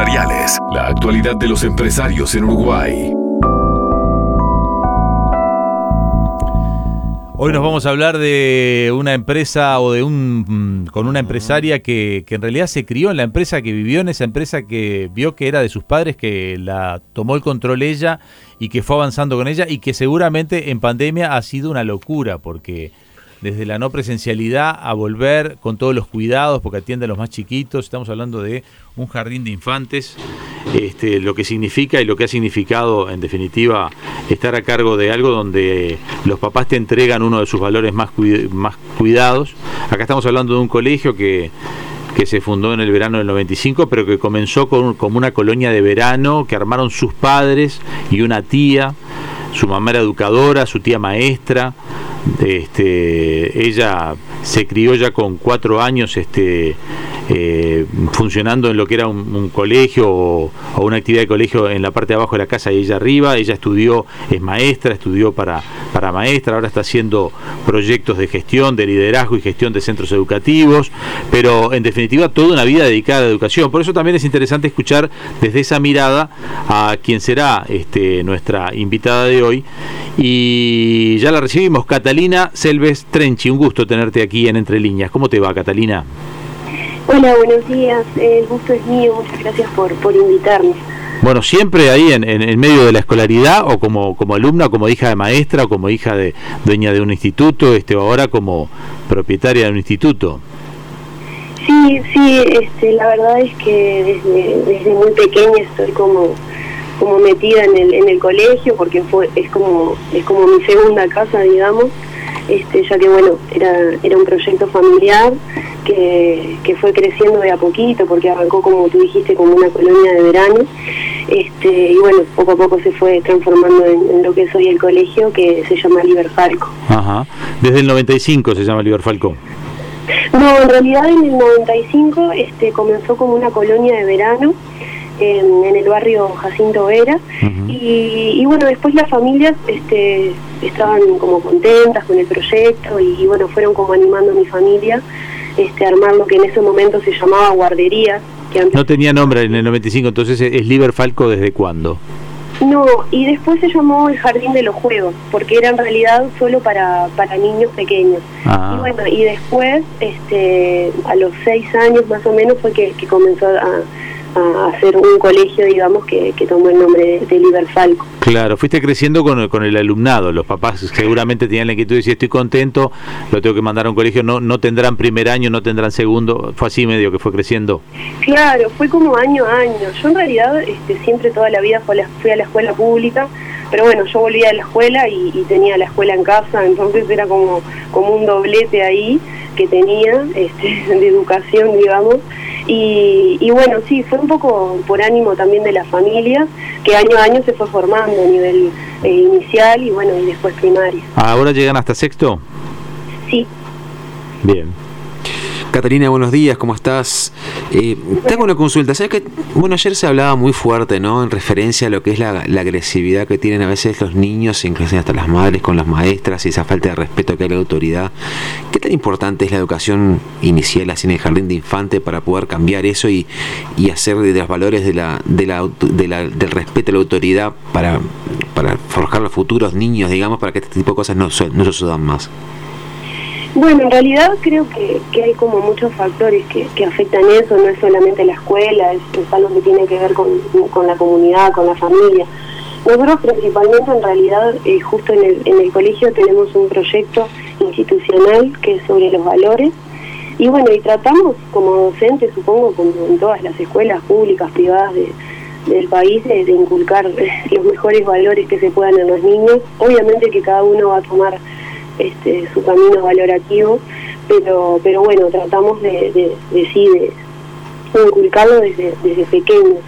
empresariales. La actualidad de los empresarios en Uruguay. Hoy nos vamos a hablar de una empresa o de un mm, con una empresaria que, que, en realidad se crió en la empresa, que vivió en esa empresa, que vio que era de sus padres, que la tomó el control ella y que fue avanzando con ella y que seguramente en pandemia ha sido una locura porque desde la no presencialidad a volver con todos los cuidados porque atiende a los más chiquitos. Estamos hablando de un jardín de infantes, este, lo que significa y lo que ha significado en definitiva estar a cargo de algo donde los papás te entregan uno de sus valores más, cuidados. Acá estamos hablando de un colegio que que se fundó en el verano del 95, pero que comenzó con, como una colonia de verano que armaron sus padres y una tía. Su mamá era educadora, su tía maestra, este, ella se crió ya con cuatro años este, eh, funcionando en lo que era un, colegio o, una actividad de colegio en la parte de abajo de la casa y ella arriba. Ella estudió, es maestra, estudió para, para maestra, ahora está haciendo proyectos de gestión, de liderazgo y gestión de centros educativos, pero en definitiva toda una vida dedicada a la educación. Por eso también es interesante escuchar desde esa mirada a quien será este, nuestra invitada de hoy. Y ya la recibimos, Catalina Selves Trenchi. Un gusto tenerte aquí en Entre Líneas. ¿Cómo te va, Catalina? Hola, buenos días. El gusto es mío. Muchas gracias por, por invitarme. Bueno, siempre ahí en, en, medio de la escolaridad o como, como alumna, como hija de maestra o como hija de dueña de un instituto, este, o ahora como propietaria de un instituto. Sí, sí, este, la verdad es que desde, desde muy pequeña estoy como, como metida en el, en el colegio porque fue, es como, es como mi segunda casa, digamos. Este, ya que bueno, era, era un proyecto familiar que, fue creciendo de a poquito, porque arrancó, como tú dijiste, como una colonia de verano, este, y bueno, poco a poco se fue transformando en, lo que es hoy el colegio, que se llama Liberfalco. Ajá, desde el 95 se llama Liberfalco. No, en realidad en el 95 este, comenzó como una colonia de verano, en, el barrio Jacinto Vera. y, bueno, después las familias este, estaban como contentas con el proyecto y, bueno, fueron como animando a mi familia este, a armar lo que en ese momento se llamaba guardería. Que no tenía nombre en el 95, entonces es Liber Falco desde cuándo? No, y después se llamó el Jardín de los Juegos, porque era en realidad solo para, para niños pequeños. Ah. Y bueno, y después, este, a los seis años más o menos, fue que, que comenzó a, a hacer un colegio, digamos, que, tomó el nombre de, Liberfalco. Claro, fuiste creciendo con, con el alumnado, los papás seguramente tenían la inquietud de decir estoy contento, lo tengo que mandar a un colegio, no, no tendrán primer año, no tendrán segundo, fue así medio que fue creciendo. Claro, fue como año a año, yo en realidad este, siempre toda la vida fui a la, escuela pública, pero bueno, yo volvía a la escuela y, tenía la escuela en casa, entonces era como, como un doblete ahí que tenía este, de educación, digamos, y, bueno, sí, fue un poco por ánimo también de la familia, que año a año se fue formando a nivel eh, inicial y bueno, y después primaria. ¿Ahora llegan hasta sexto? Sí. Bien. Catalina, buenos días, ¿cómo estás? Eh, tengo una consulta. ¿Sabes que, bueno, ayer se hablaba muy fuerte, ¿no? En referencia a lo que es la, agresividad que tienen a veces los niños, incluso hasta las madres con las maestras y esa falta de respeto que hay a la autoridad. ¿Qué tan importante es la educación inicial así en el jardín de infante para poder cambiar eso y, hacer de los valores de la, de la, del respeto a la autoridad para, para forjar los futuros niños, digamos, para que este tipo de cosas no, no sucedan más? Bueno, en realidad creo que, hay como muchos factores que, afectan eso, no es solamente la escuela, es, algo que tiene que ver con, la comunidad, con la familia. Nosotros principalmente en realidad eh, justo en el, en el colegio tenemos un proyecto institucional que es sobre los valores y bueno, y tratamos como docentes, supongo, como en todas las escuelas públicas, privadas del país, de, de inculcar los mejores valores que se puedan en los niños. Obviamente que cada uno va a tomar este, su camino valorativo, pero, pero bueno, tratamos de, de, sí, de, inculcarlo desde, desde pequeños.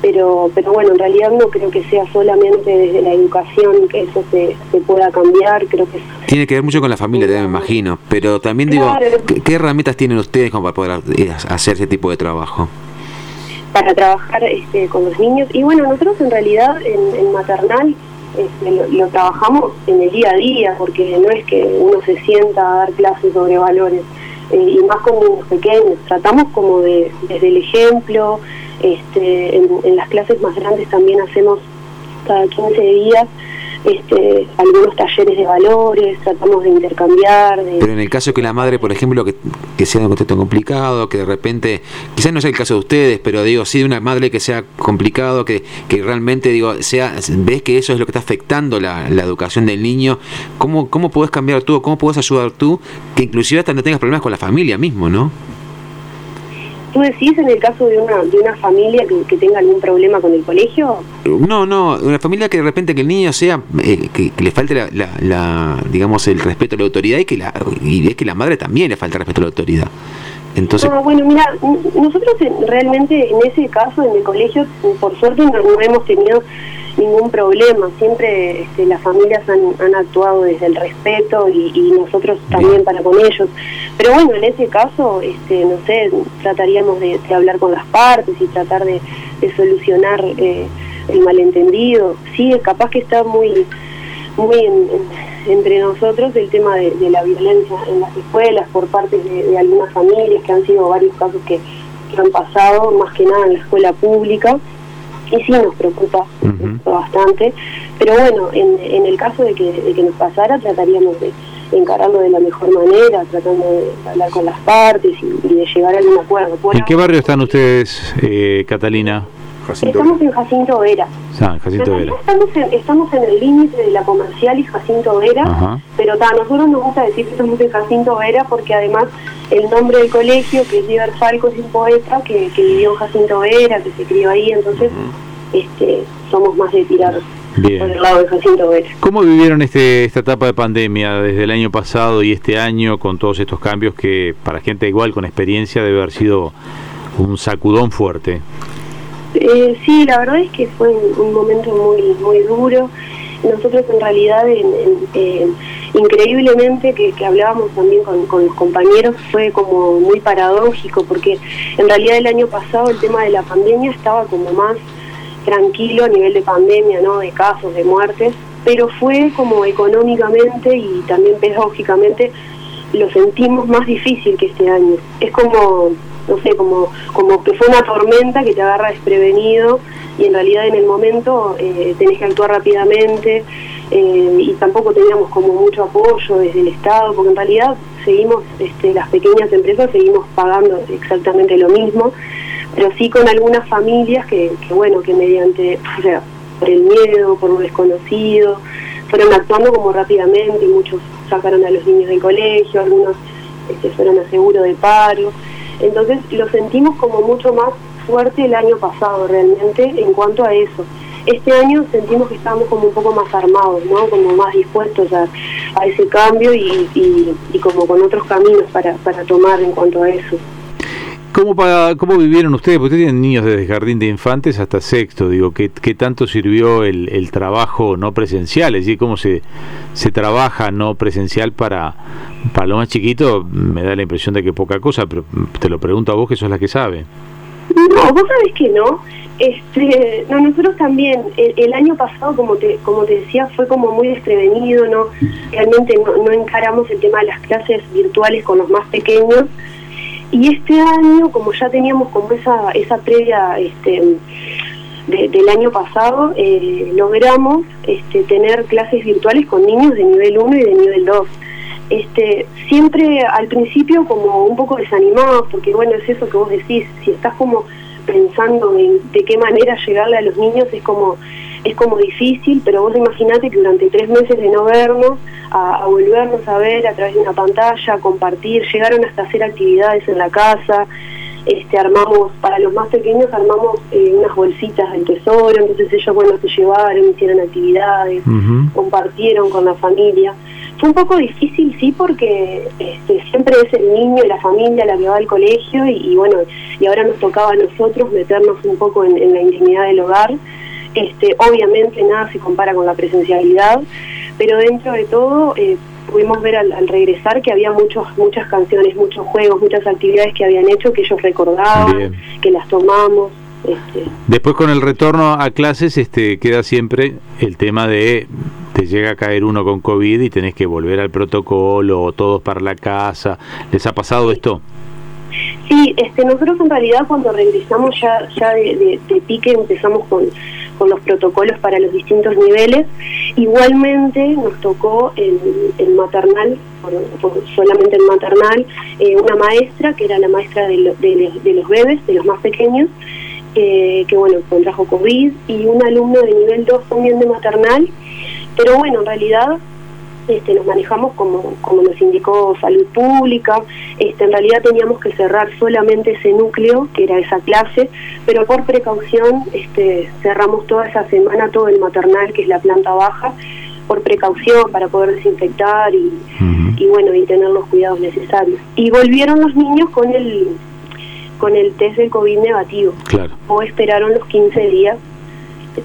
Pero, pero bueno, en realidad no creo que sea solamente desde la educación que eso se, se pueda cambiar, creo que... Tiene que ver mucho con la familia, me imagino, pero también digo, ¿qué, herramientas tienen ustedes como para poder eh, hacer ese tipo de trabajo? Para trabajar este, con los niños, y bueno, nosotros en realidad en, en maternal este, lo, trabajamos en el día a día, porque no es que uno se sienta a dar clases sobre valores, eh, y más con niños pequeños, tratamos como de, desde el ejemplo, Este, en, las clases más grandes también hacemos cada 15 días este, algunos talleres de valores, tratamos de intercambiar. Pero en el caso que la madre, por ejemplo, que, que sea un contexto complicado, que de repente, quizás no sea el caso de ustedes, pero digo, sí de una madre que sea complicado, que, que realmente, digo, sea ves que eso es lo que está afectando la, la educación del niño, ¿cómo, ¿cómo podés cambiar tú, cómo podés ayudar tú, que inclusive hasta no tengas problemas con la familia mismo, ¿no? ¿Tú decís en el caso de una, de una familia que, tenga algún problema con el colegio? No, no, una familia que de repente que el niño sea, eh, que, le falte la, digamos, el respeto a la autoridad y que la, y es que la madre también le falta el respeto a la autoridad. Entonces... No, bueno, mira, nosotros realmente en ese caso, en el colegio, por suerte no hemos tenido ningún problema. Siempre este, las familias han, actuado desde el respeto y, nosotros también para con ellos. Pero bueno, en ese caso, este, no sé, trataríamos de, hablar con las partes y tratar de, solucionar eh, el malentendido. Sí, capaz que está muy, muy entre nosotros el tema de, la violencia en las escuelas por parte de, algunas familias, que han sido varios casos que han pasado, más que nada en la escuela pública y sí nos preocupa bastante, pero bueno, en, en el caso de que, de que nos pasara trataríamos de encararlo de la mejor manera, tratando de hablar con las partes y, de llegar a algún acuerdo. ¿En qué barrio están ustedes, eh, Catalina? Estamos en Jacinto Vera. Ah, Jacinto Vera. Estamos, en, estamos en el límite de la comercial y Jacinto Vera, pero a nosotros nos gusta decir que estamos en Jacinto Vera porque además el nombre del colegio, que es Diver Falco, es un poeta que, que, vivió en Jacinto Vera, que se crió ahí, entonces este, somos más de tirar por el lado de Jacinto Vera. ¿Cómo vivieron este, esta etapa de pandemia desde el año pasado y este año con todos estos cambios que para gente igual con experiencia debe haber sido un sacudón fuerte? Eh, sí, la verdad es que fue un, momento muy muy duro. Nosotros en realidad, increíblemente que, hablábamos también con, los compañeros, fue como muy paradójico, porque en realidad el año pasado el tema de la pandemia estaba como más tranquilo a nivel de pandemia, ¿no? de casos, de muertes, pero fue como económicamente y también pedagógicamente lo sentimos más difícil que este año. Es como no sé, como, como que fue una tormenta que te agarra desprevenido y en realidad en el momento eh, tenés que actuar rápidamente eh, y tampoco teníamos como mucho apoyo desde el Estado, porque en realidad seguimos, este, las pequeñas empresas seguimos pagando exactamente lo mismo, pero sí con algunas familias que, bueno, que mediante, o sea, por el miedo, por lo desconocido, fueron actuando como rápidamente, muchos sacaron a los niños del colegio, algunos este, fueron a seguro de paro. Entonces lo sentimos como mucho más fuerte el año pasado realmente en cuanto a eso. Este año sentimos que estamos como un poco más armados, ¿no? Como más dispuestos a, ese cambio y, como con otros caminos para, para tomar en cuanto a eso. ¿Cómo, para, ¿Cómo vivieron ustedes? Porque ustedes tienen niños desde jardín de infantes hasta sexto. Digo, ¿qué, qué tanto sirvió el, el, trabajo no presencial? Es decir, ¿cómo se, se trabaja no presencial para, para lo más chiquito? Me da la impresión de que poca cosa, pero te lo pregunto a vos que sos la que sabe. No, vos sabés que no. Este, no, nosotros también, el, año pasado, como te, como te decía, fue como muy desprevenido, ¿no? Realmente no, no encaramos el tema de las clases virtuales con los más pequeños y este año, como ya teníamos como esa, esa previa este, del año pasado, eh, logramos este, tener clases virtuales con niños de nivel 1 y de nivel 2. Este, siempre al principio como un poco desanimados, porque bueno, es eso que vos decís, si estás como pensando en de qué manera llegarle a los niños, es como es como difícil, pero vos imaginate que durante tres meses de no vernos, a, volvernos a ver a través de una pantalla, a compartir, llegaron hasta hacer actividades en la casa, este, armamos, para los más pequeños armamos eh, unas bolsitas del tesoro, entonces ellos, bueno, se llevaron, hicieron actividades, compartieron con la familia. Fue un poco difícil, sí, porque este, siempre es el niño y la familia la que va al colegio y, bueno, y ahora nos tocaba a nosotros meternos un poco en, en la intimidad del hogar este, obviamente nada se compara con la presencialidad, pero dentro de todo eh, pudimos ver al, regresar que había muchos, muchas canciones, muchos juegos, muchas actividades que habían hecho que ellos recordaban, que las tomamos. Este. Después con el retorno a clases este, queda siempre el tema de te llega a caer uno con COVID y tenés que volver al protocolo, todos para la casa. ¿Les ha pasado esto? Sí, este, nosotros en realidad cuando regresamos ya, ya de, pique empezamos con, con, los protocolos para los distintos niveles. Igualmente nos tocó en, maternal, solamente en maternal, eh, una maestra que era la maestra de, de, los bebés, de los más pequeños, que bueno, contrajo COVID, y un alumno de nivel 2 también de maternal. Pero bueno, en realidad este, nos manejamos como, como nos indicó salud pública, este, en realidad teníamos que cerrar solamente ese núcleo, que era esa clase, pero por precaución este, cerramos toda esa semana todo el maternal, que es la planta baja, por precaución para poder desinfectar y, y bueno y tener los cuidados necesarios. Y volvieron los niños con el con el test del COVID negativo. Claro. O esperaron los 15 días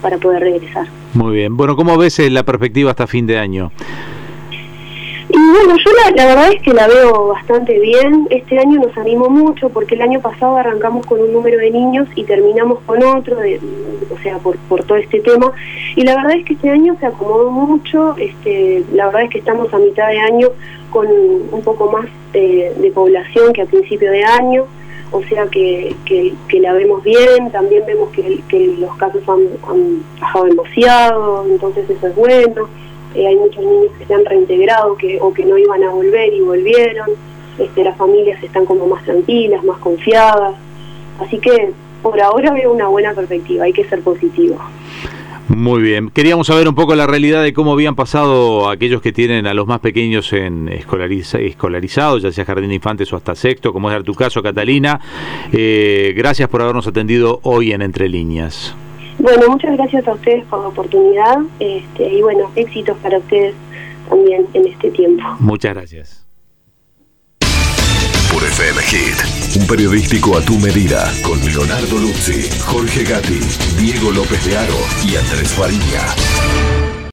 para poder regresar. Muy bien. Bueno, ¿cómo ves eh, la perspectiva hasta fin de año? Bueno, yo la, verdad es que la veo bastante bien. Este año nos animó mucho porque el año pasado arrancamos con un número de niños y terminamos con otro, o sea, por, por todo este tema. Y la verdad es que este año se acomodó mucho. Este, la verdad es que estamos a mitad de año con un poco más de población que a principio de año. O sea que, que, la vemos bien, también vemos que, que los casos han, han bajado demasiado, entonces eso es bueno hay muchos niños que se han reintegrado que, o que no iban a volver y volvieron, este, las familias están como más tranquilas, más confiadas, así que por ahora veo una buena perspectiva, hay que ser positivo. Muy bien. Queríamos saber un poco la realidad de cómo habían pasado aquellos que tienen a los más pequeños en escolarizados, ya sea jardín de infantes o hasta sexto, como es tu caso, Catalina. Eh, gracias por habernos atendido hoy en Entre Líneas. Bueno, muchas gracias a ustedes por la oportunidad este, y bueno, éxitos para ustedes también en este tiempo. Muchas gracias. Por FM Hit, un periodístico a tu medida, con Leonardo Luzzi, Jorge Gatti, Diego López de Aro y Andrés Farilla.